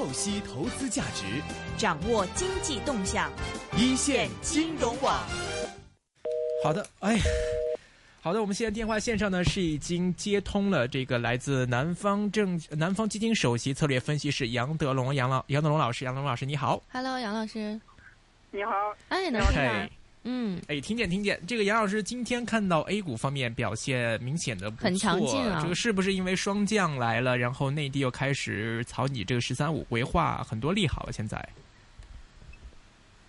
透析投资价值，掌握经济动向，一线金融网。好的，哎，好的，我们现在电话线上呢是已经接通了这个来自南方证南方基金首席策略分析师杨德龙杨老杨德龙老师，杨德龙老师你好，Hello，杨老师，你好，哎，能听嘿，嗯，哎，听见听见，这个杨老师今天看到 A 股方面表现明显的不错，很强劲啊这个是不是因为霜降来了，然后内地又开始草拟这个“十三五”规划，很多利好了？现在，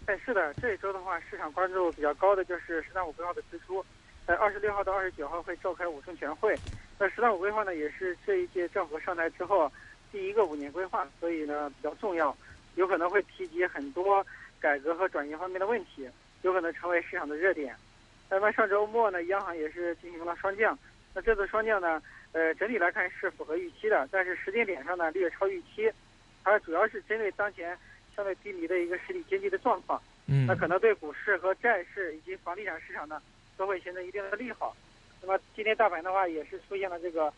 哎，是的，这一周的话，市场关注度比较高的就是“十三五”规划的推出。在二十六号到二十九号会召开五中全会。那“十三五”规划呢，也是这一届政府上台之后第一个五年规划，所以呢比较重要，有可能会提及很多改革和转型方面的问题，有可能成为市场的热点。那么上周末呢，央行也是进行了双降。那这次双降呢，呃，整体来看是符合预期的，但是时间点上呢略超预期，它主要是针对当前相对低迷的一个实体经济的状况。嗯那可能对股市和债市以及房地产市场呢，都会形成一定的利好。那么今天大盘的话，也是出现了这个，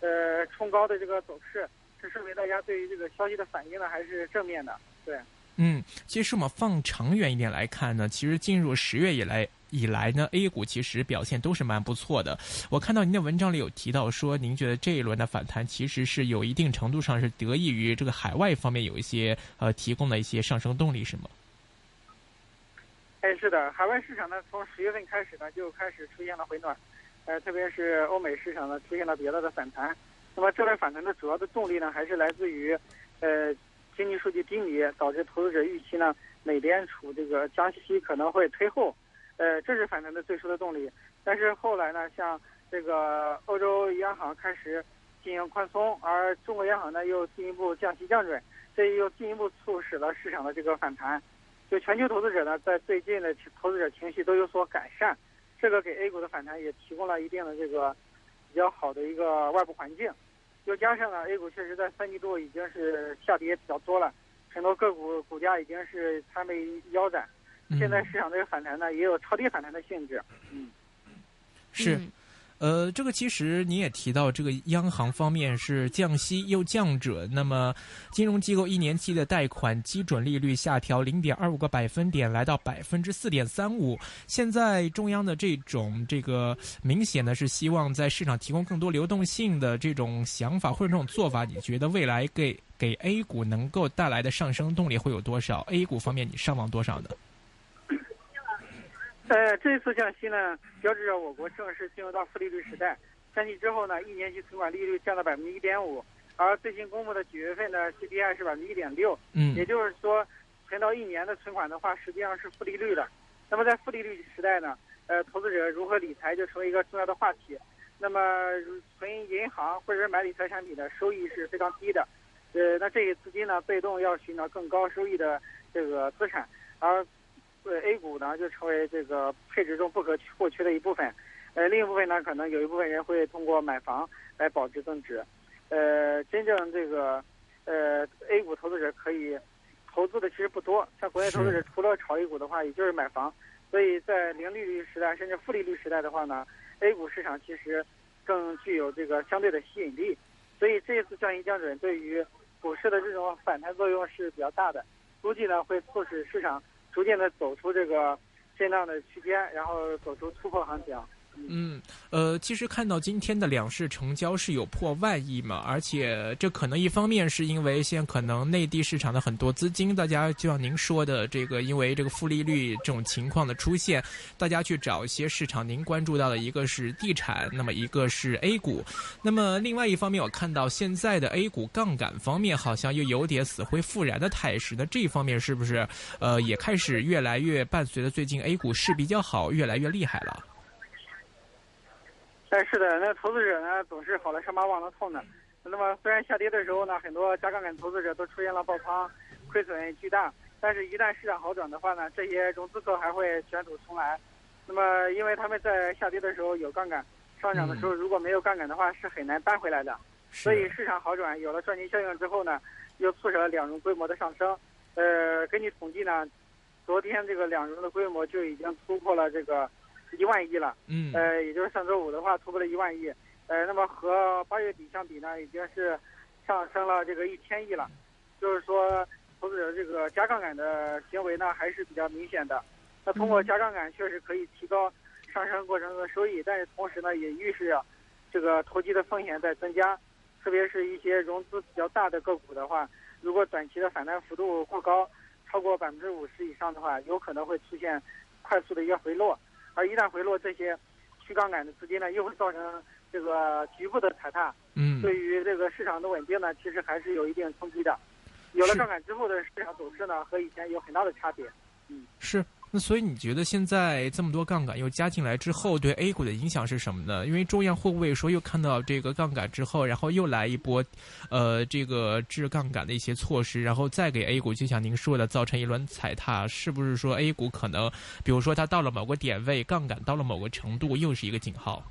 呃，冲高的这个走势，这说明大家对于这个消息的反应呢还是正面的。对，嗯，其实我们放长远一点来看呢，其实进入十月以来以来呢，A 股其实表现都是蛮不错的。我看到您的文章里有提到说，您觉得这一轮的反弹其实是有一定程度上是得益于这个海外方面有一些呃提供的一些上升动力，是吗？哎，是的，海外市场呢，从十月份开始呢，就开始出现了回暖，呃，特别是欧美市场呢，出现了比较大的反弹。那么这轮反弹的主要的动力呢，还是来自于，呃，经济数据低迷，导致投资者预期呢，美联储这个加息可能会推后，呃，这是反弹的最初的动力。但是后来呢，像这个欧洲央行开始进行宽松，而中国央行呢又进一步降息降准，这又进一步促使了市场的这个反弹。就全球投资者呢，在最近的投资者情绪都有所改善，这个给 A 股的反弹也提供了一定的这个比较好的一个外部环境。又加上呢，A 股确实在三季度已经是下跌比较多了，很多个股股价已经是参被腰斩。现在市场这个反弹呢，也有超跌反弹的性质。嗯，是。呃，这个其实你也提到，这个央行方面是降息又降准，那么金融机构一年期的贷款基准利率下调零点二五个百分点，来到百分之四点三五。现在中央的这种这个明显的是希望在市场提供更多流动性的这种想法或者这种做法，你觉得未来给给 A 股能够带来的上升动力会有多少？A 股方面你上望多少呢？呃，这一次降息呢，标志着我国正式进入到负利率时代。降息之后呢，一年期存款利率降到百分之一点五，而最新公布的九月份的 CPI 是百分之一点六，嗯也就是说，存到一年的存款的话，实际上是负利率的。那么在负利率时代呢，呃，投资者如何理财就成为一个重要的话题。那么存银行或者是买理财产品的收益是非常低的，呃，那这些资金呢，被动要寻找更高收益的这个资产，而呃 A 股呢就成为这个配置中不可或缺的一部分。呃，另一部分呢，可能有一部分人会通过买房来保值增值。呃，真正这个呃 A 股投资者可以投资的其实不多，像国内投资者除了炒 A 股的话，也就是买房。所以在零利率时代甚至负利率时代的话呢，A 股市场其实更具有这个相对的吸引力。所以这一次降息降准对于股市的这种反弹作用是比较大的，估计呢会促使市场逐渐的走出这个震荡的区间，然后走出突破行情。嗯，呃，其实看到今天的两市成交是有破万亿嘛，而且这可能一方面是因为现在可能内地市场的很多资金，大家就像您说的这个，因为这个负利率这种情况的出现，大家去找一些市场。您关注到的一个是地产，那么一个是 A 股，那么另外一方面，我看到现在的 A 股杠杆方面好像又有点死灰复燃的态势。那这一方面是不是呃也开始越来越伴随着最近 A 股市比较好，越来越厉害了？哎，是的，那投资者呢总是好了伤疤忘了痛的。那么虽然下跌的时候呢，很多加杠杆投资者都出现了爆仓，亏损巨大，但是一旦市场好转的话呢，这些融资客还会卷土重来。那么因为他们在下跌的时候有杠杆，上涨的时候如果没有杠杆的话是很难扳回来的。所以市场好转，有了赚钱效应之后呢，又促使了两融规模的上升。呃，根据统计呢，昨天这个两融的规模就已经突破了这个一万亿了。嗯，呃，也就是上周五的话突破了一万亿，呃，那么和八月底相比呢，已经是上升了这个一千亿了。就是说投资者这个加杠杆的行为呢还是比较明显的。那通过加杠杆确实可以提高上升过程中的收益，但是同时呢也预示着这个投机的风险在增加，特别是一些融资比较大的个股的话，如果短期的反弹幅度过高，超过百分之五十以上的话，有可能会出现快速的一个回落，而一旦回落，这些去杠杆的资金呢又会造成这个局部的踩踏。嗯，对于这个市场的稳定呢，其实还是有一定冲击的。有了杠杆之后的市场走势呢，和以前有很大的差别。嗯是。那所以你觉得现在这么多杠杆又加进来之后，对 A 股的影响是什么呢？因为中央会不会说又看到这个杠杆之后，然后又来一波，呃，这个治杠杆的一些措施，然后再给 A 股，就像您说的，造成一轮踩踏？是不是说 A 股可能，比如说它到了某个点位，杠杆到了某个程度，又是一个警号？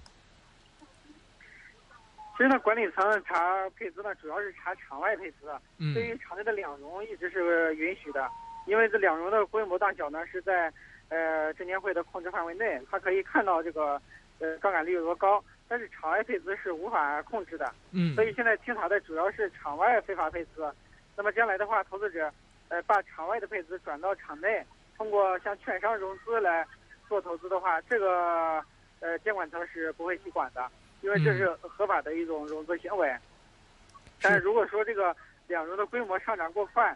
其实呢，管理层查配资呢，主要是查场外配资。嗯对于场内的两融一直是允许的，因为这两融的规模大小呢是在呃证监会的控制范围内，它可以看到这个呃杠杆率有多高，但是场外配资是无法控制的。嗯所以现在清查的主要是场外非法配资。那么将来的话，投资者呃把场外的配资转到场内，通过向券商融资来做投资的话，这个呃监管层是不会去管的，因为这是合法的一种融资行为。但是如果说这个两融的规模上涨过快，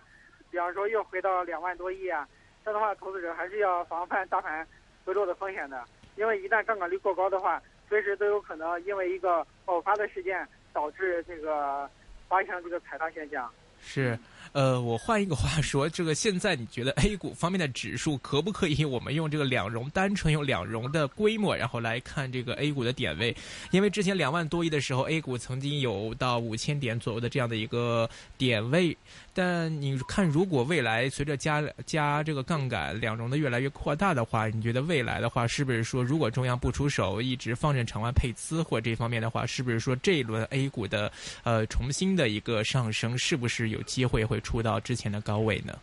比方说又回到两万多亿啊，这样的话，投资者还是要防范大盘回落的风险的。因为一旦杠杆率过高的话，随时都有可能因为一个爆发的事件导致这个发生这个踩踏现象。是，呃，我换一个话说，这个现在你觉得 A 股方面的指数可不可以我们用这个两融，单纯用两融的规模，然后来看这个 A 股的点位？因为之前两万多亿的时候，A 股曾经有到五千点左右的这样的一个点位，但你看，如果未来随着加加这个杠杆，两融的越来越扩大的话，你觉得未来的话，是不是说，如果中央不出手，一直放任场外配资或这方面的话，是不是说这一轮 A 股的呃重新的一个上升，是不是有机会会出到之前的高位呢？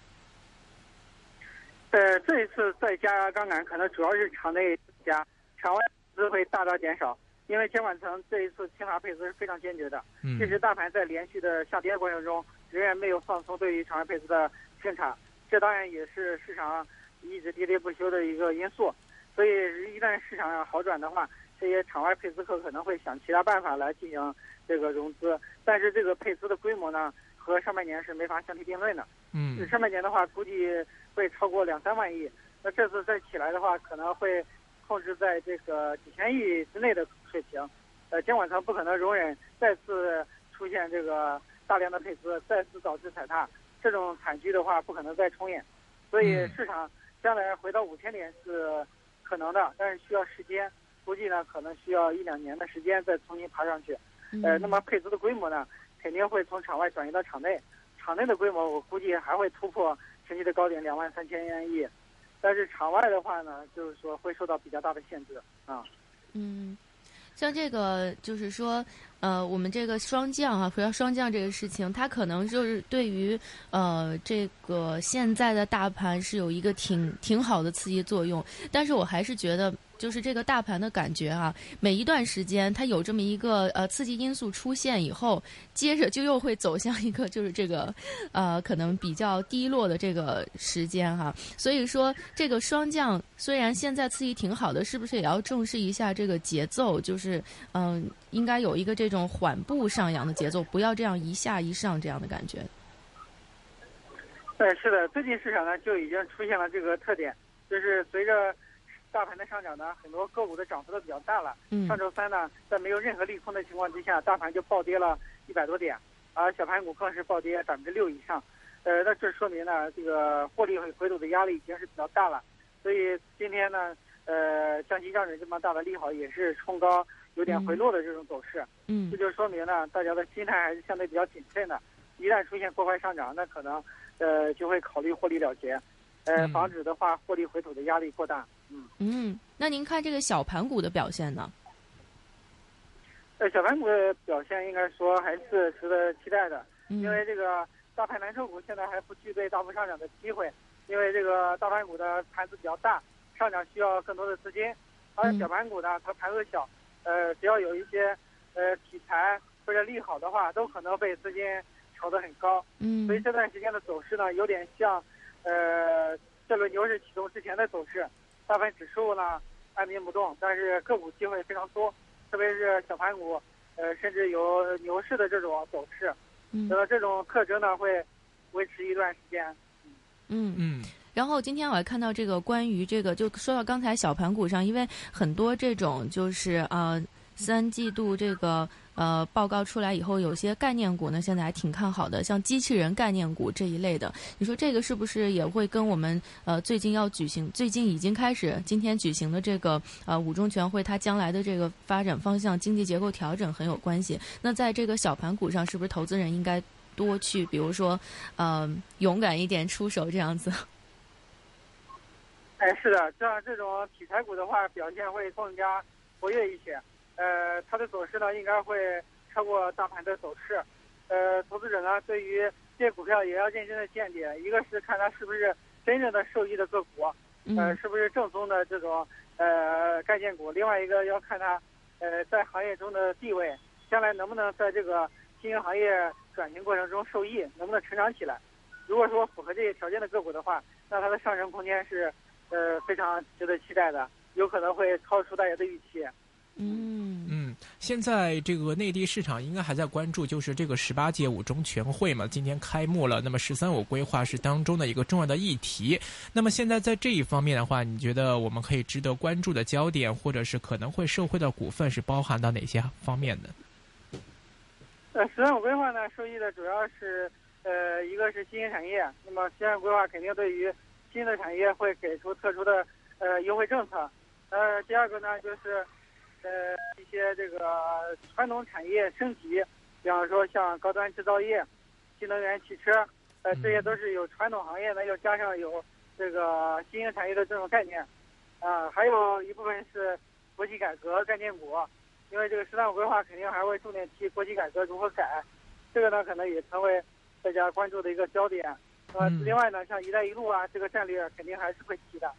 呃，这一次再加杠杆，可能主要是场内加，场外资会大大减少。因为监管层这一次清查配资是非常坚决的，嗯即使大盘在连续的下跌过程中，仍然没有放松对于场外配资的清查，这当然也是市场一直喋喋不休的一个因素。所以一旦市场好转的话，这些场外配资客可能会想其他办法来进行这个融资，但是这个配资的规模呢，和上半年是没法相提并论的。嗯上半年的话，估计会超过两三万亿。那这次再起来的话，可能会控制在这个几千亿之内的水平。呃，监管层不可能容忍再次出现这个大量的配资，再次导致踩踏，这种惨剧的话不可能再重演。所以嗯市场将来回到五千点是可能的，但是需要时间，估计呢可能需要一两年的时间再重新爬上去。呃，那么配资的规模呢，肯定会从场外转移到场内。场内的规模，我估计还会突破前期的高点两万三千亿，但是场外的话呢，就是说会受到比较大的限制啊。嗯，像这个就是说，呃，我们这个双降啊，回到双降这个事情，它可能就是对于呃这个现在的大盘是有一个挺挺好的刺激作用，但是我还是觉得。就是这个大盘的感觉啊，每一段时间它有这么一个呃刺激因素出现以后，接着就又会走向一个就是这个呃可能比较低落的这个时间哈、所以说这个双降虽然现在刺激挺好的，是不是也要重视一下这个节奏？就是嗯、应该有一个这种缓步上扬的节奏，不要这样一下一上这样的感觉。呃，是的，最近市场呢就已经出现了这个特点，就是随着大盘的上涨呢，很多个股的涨幅都比较大了。嗯上周三呢，在没有任何利空的情况之下，大盘就暴跌了一百多点，而小盘股更是暴跌百分之六以上。呃，那这说明呢，这个获利回吐的压力已经是比较大了。所以今天呢，呃，降息降准这么大的利好，也是冲高有点回落的这种走势。嗯这就说明呢，大家的心态还是相对比较谨慎的。一旦出现过快上涨，那可能呃就会考虑获利了结，呃，嗯防止的话获利回吐的压力过大。嗯，嗯，那您看这个小盘股的表现呢？呃，小盘股的表现应该说还是值得期待的，嗯。因为这个大盘蓝筹股现在还不具备大幅上涨的机会，因为这个大盘股的盘子比较大，上涨需要更多的资金，而嗯。小盘股呢，它盘子小，呃，只要有一些呃题材或者利好的话，都可能被资金炒得很高，嗯。所以这段时间的走势呢，有点像，呃，这轮牛市启动之前的走势。大盘指数呢按兵不动，但是个股机会非常多，特别是小盘股，呃，甚至有牛市的这种走势。嗯那么这种特征呢，会维持一段时间。嗯嗯然后今天我还看到这个关于这个，就说到刚才小盘股上，因为很多这种就是呃三季度这个呃报告出来以后，有些概念股呢现在还挺看好的，像机器人概念股这一类的，你说这个是不是也会跟我们呃最近要举行，最近已经开始今天举行的这个呃五中全会，它将来的这个发展方向、经济结构调整很有关系？那在这个小盘股上，是不是投资人应该多去，比如说呃勇敢一点出手这样子？哎，是的，像这种题材股的话，表现会更加活跃一些。呃，它的走势呢，应该会超过大盘的走势。呃，投资者呢，对于这些股票也要认真的鉴别，一个是看它是不是真正的受益的个股，呃，嗯是不是正宗的这种呃概念股；另外一个要看它呃在行业中的地位，将来能不能在这个新兴行业转型过程中受益，能不能成长起来。如果说符合这些条件的个股的话，那它的上升空间是呃非常值得期待的，有可能会超出大家的预期。嗯嗯，现在这个内地市场应该还在关注，就是这个十八届五中全会嘛，今天开幕了。那么“十三五”规划是当中的一个重要的议题。那么现在在这一方面的话，你觉得我们可以值得关注的焦点，或者是可能会受惠的股份是包含到哪些方面的？呃，“十三五”规划呢，受益的主要是呃一个是新兴产业，那么“十三五”规划肯定对于新的产业会给出特殊的呃优惠政策。呃，第二个呢就是。呃，一些这个传统产业升级，比方说像高端制造业、新能源汽车，呃，这些都是有传统行业呢，又加上有这个新兴产业的这种概念，啊，还有一部分是国企改革概念股，因为这个“十三五”规划肯定还会重点提国企改革如何改，这个呢可能也成为大家关注的一个焦点。呃，另外呢，像“一带一路”啊，这个战略肯定还是会提的。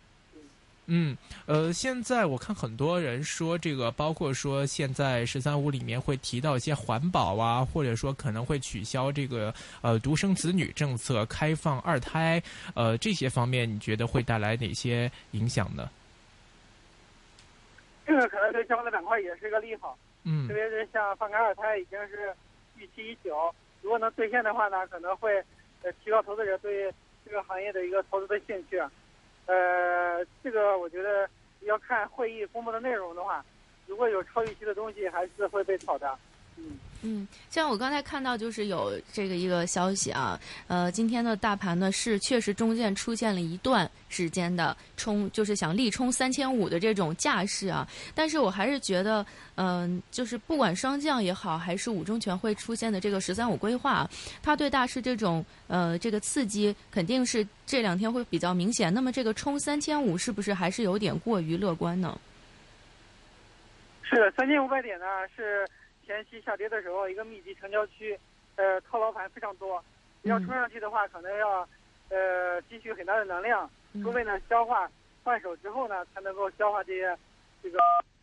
嗯，呃，现在我看很多人说这个，包括说现在“十三五”里面会提到一些环保啊，或者说可能会取消这个呃独生子女政策、开放二胎，呃这些方面，你觉得会带来哪些影响呢？这个可能对相关的板块也是一个利好，嗯，特别是像放开二胎已经是预期已久，如果能兑现的话呢，可能会呃提高投资者对这个行业的一个投资的兴趣。呃，这个我觉得要看会议公布的内容的话，如果有超预期的东西，还是会被炒的。嗯嗯，像我刚才看到就是有这个一个消息啊，呃，今天的大盘呢是确实中间出现了一段时间的冲，就是想力冲三千五的这种架势啊，但是我还是觉得，嗯、就是不管双降也好，还是五中全会出现的这个“十三五”规划，它对大市这种呃这个刺激肯定是这两天会比较明显。那么这个冲三千五是不是还是有点过于乐观呢？是的，三千五百点呢是前期下跌的时候一个密集成交区，呃，套牢盘非常多，要冲上去的话，可能要呃积蓄很大的能量，除非呢消化换手之后呢，才能够消化这些这个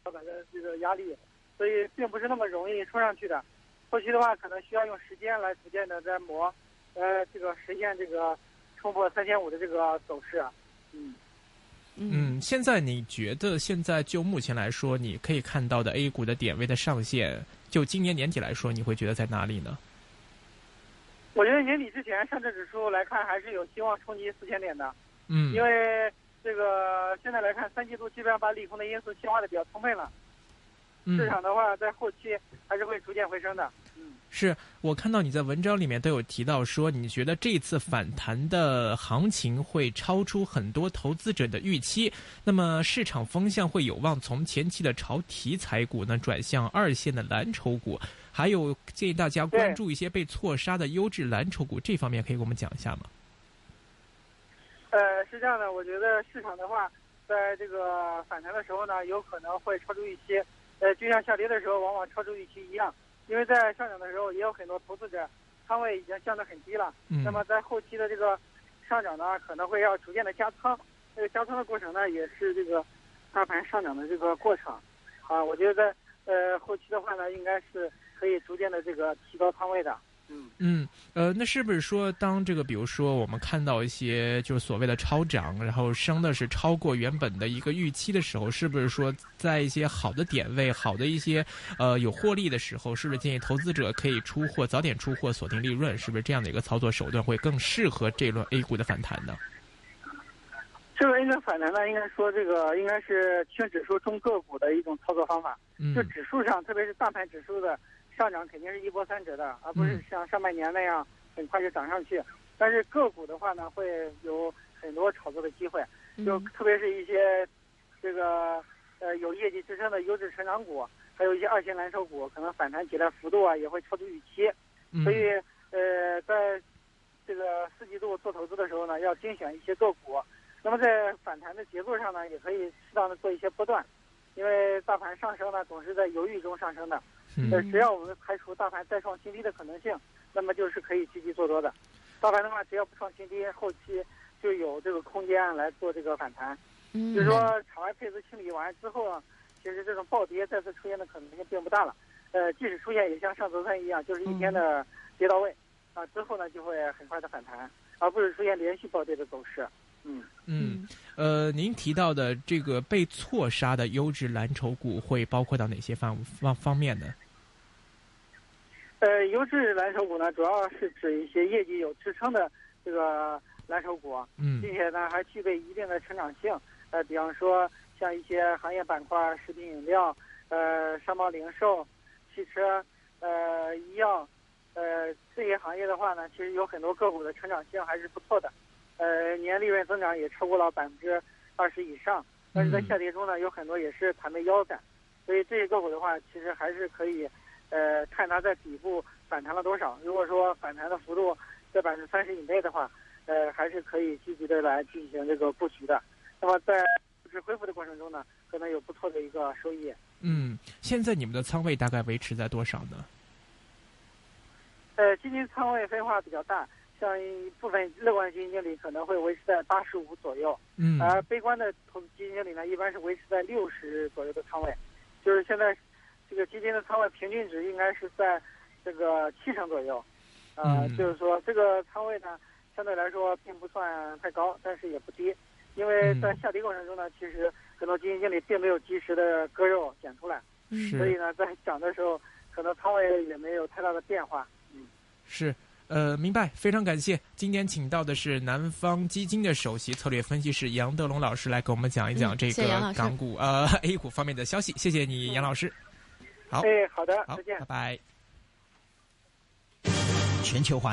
老板的这个压力，所以并不是那么容易冲上去的。后期的话，可能需要用时间来逐渐的在磨，呃，这个实现这个冲破三千五的这个走势。嗯。嗯，现在你觉得现在就目前来说，你可以看到的 A 股的点位的上限，就今年年底来说，你会觉得在哪里呢？我觉得年底之前，上证指数来看还是有希望冲击四千点的。嗯，因为这个现在来看，三季度基本上把利空的因素消化的比较充分了。嗯市场的话，在后期还是会逐渐回升的。嗯，是我看到你在文章里面都有提到说，你觉得这次反弹的行情会超出很多投资者的预期，那么市场风向会有望从前期的朝题材股呢转向二线的蓝筹股，还有建议大家关注一些被错杀的优质蓝筹股，这方面可以给我们讲一下吗？呃，是这样的，我觉得市场的话，在这个反弹的时候呢，有可能会超出预期。呃，就像下跌的时候往往超出预期一样，因为在上涨的时候也有很多投资者仓位已经降得很低了。嗯，那么在后期的这个上涨呢，可能会要逐渐的加仓。这个加仓的过程呢，也是这个大盘上涨的这个过程。啊，我觉得在呃后期的话呢，应该是可以逐渐的这个提高仓位的。嗯嗯，呃，那是不是说，当这个比如说我们看到一些就是所谓的超涨，然后升的是超过原本的一个预期的时候，是不是说在一些好的点位、好的一些呃有获利的时候，是不是建议投资者可以出货，早点出货，锁定利润？是不是这样的一个操作手段会更适合这轮 A 股的反弹呢？这个应该反弹呢，应该说这个应该是轻指数中个股的一种操作方法。嗯就指数上，特别是大盘指数的上涨，肯定是一波三折的，而不是嗯像上半年那样很快就涨上去。但是个股的话呢，会有很多炒作的机会，就嗯特别是一些这个呃有业绩支撑的优质成长股，还有一些二线蓝筹股，可能反弹起来幅度啊也会超出预期。嗯所以呃，在这个四季度做投资的时候呢，要精选一些个股。那么在反弹的节奏上呢，也可以适当的做一些波段，因为大盘上升呢总是在犹豫中上升的。嗯呃，只要我们排除大盘再创新低的可能性，那么就是可以积极做多的。大盘的话，只要不创新低，后期就有这个空间来做这个反弹。嗯，就是说，场外配资清理完之后啊，其实这种暴跌再次出现的可能性并不大了。呃，即使出现，也像上周三一样，就是一天的跌到位，啊，之后呢就会很快的反弹，而不是出现连续暴跌的走势。嗯，嗯，呃，您提到的这个被错杀的优质蓝筹股会包括到哪些方方方面呢？呃，优质蓝筹股呢，主要是指一些业绩有支撑的这个蓝筹股，嗯并且呢还具备一定的成长性。呃，比方说像一些行业板块，食品饮料、呃商贸零售、汽车、呃医药，呃这些行业的话呢，其实有很多个股的成长性还是不错的，呃年利润增长也超过了百分之二十以上。但是在嗯下跌中呢，有很多也是盘被腰斩，所以这些个股的话，其实还是可以，呃，看它在底部反弹了多少。如果说反弹的幅度在百分之三十以内的话，呃，还是可以积极的来进行这个布局的。那么在股市恢复的过程中呢，可能有不错的一个收益。嗯，现在你们的仓位大概维持在多少呢？呃，基金仓位分化比较大，像一部分乐观基金经理可能会维持在八十五左右，嗯而悲观的投资基金经理呢，一般是维持在六十左右的仓位。就是现在这个基金的仓位平均值应该是在这个七成左右。呃，嗯就是说这个仓位呢，相对来说并不算太高，但是也不低。因为在嗯下跌过程中呢，其实很多基金经理并没有及时的割肉减出来，所以呢，在涨的时候，可能仓位也没有太大的变化。嗯是，呃，明白，非常感谢。今天请到的是南方基金的首席策略分析师杨德龙老师来给我们讲一讲嗯这个港股、呃 A 股方面的消息。谢谢你，杨老师。好，哎，好的，好再见拜。拜。全球化